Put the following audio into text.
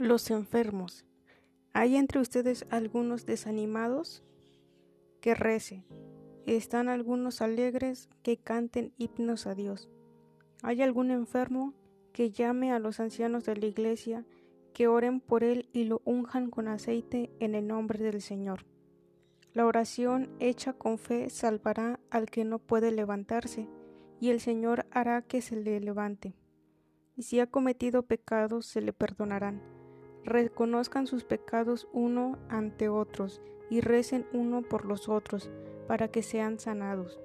Los enfermos. ¿Hay entre ustedes algunos desanimados? Que rece. ¿Están algunos alegres que canten himnos a Dios? ¿Hay algún enfermo que llame a los ancianos de la iglesia, que oren por él y lo unjan con aceite en el nombre del Señor? La oración hecha con fe salvará al que no puede levantarse, y el Señor hará que se le levante. Y si ha cometido pecados, se le perdonarán reconozcan sus pecados uno ante otros y recen uno por los otros para que sean sanados.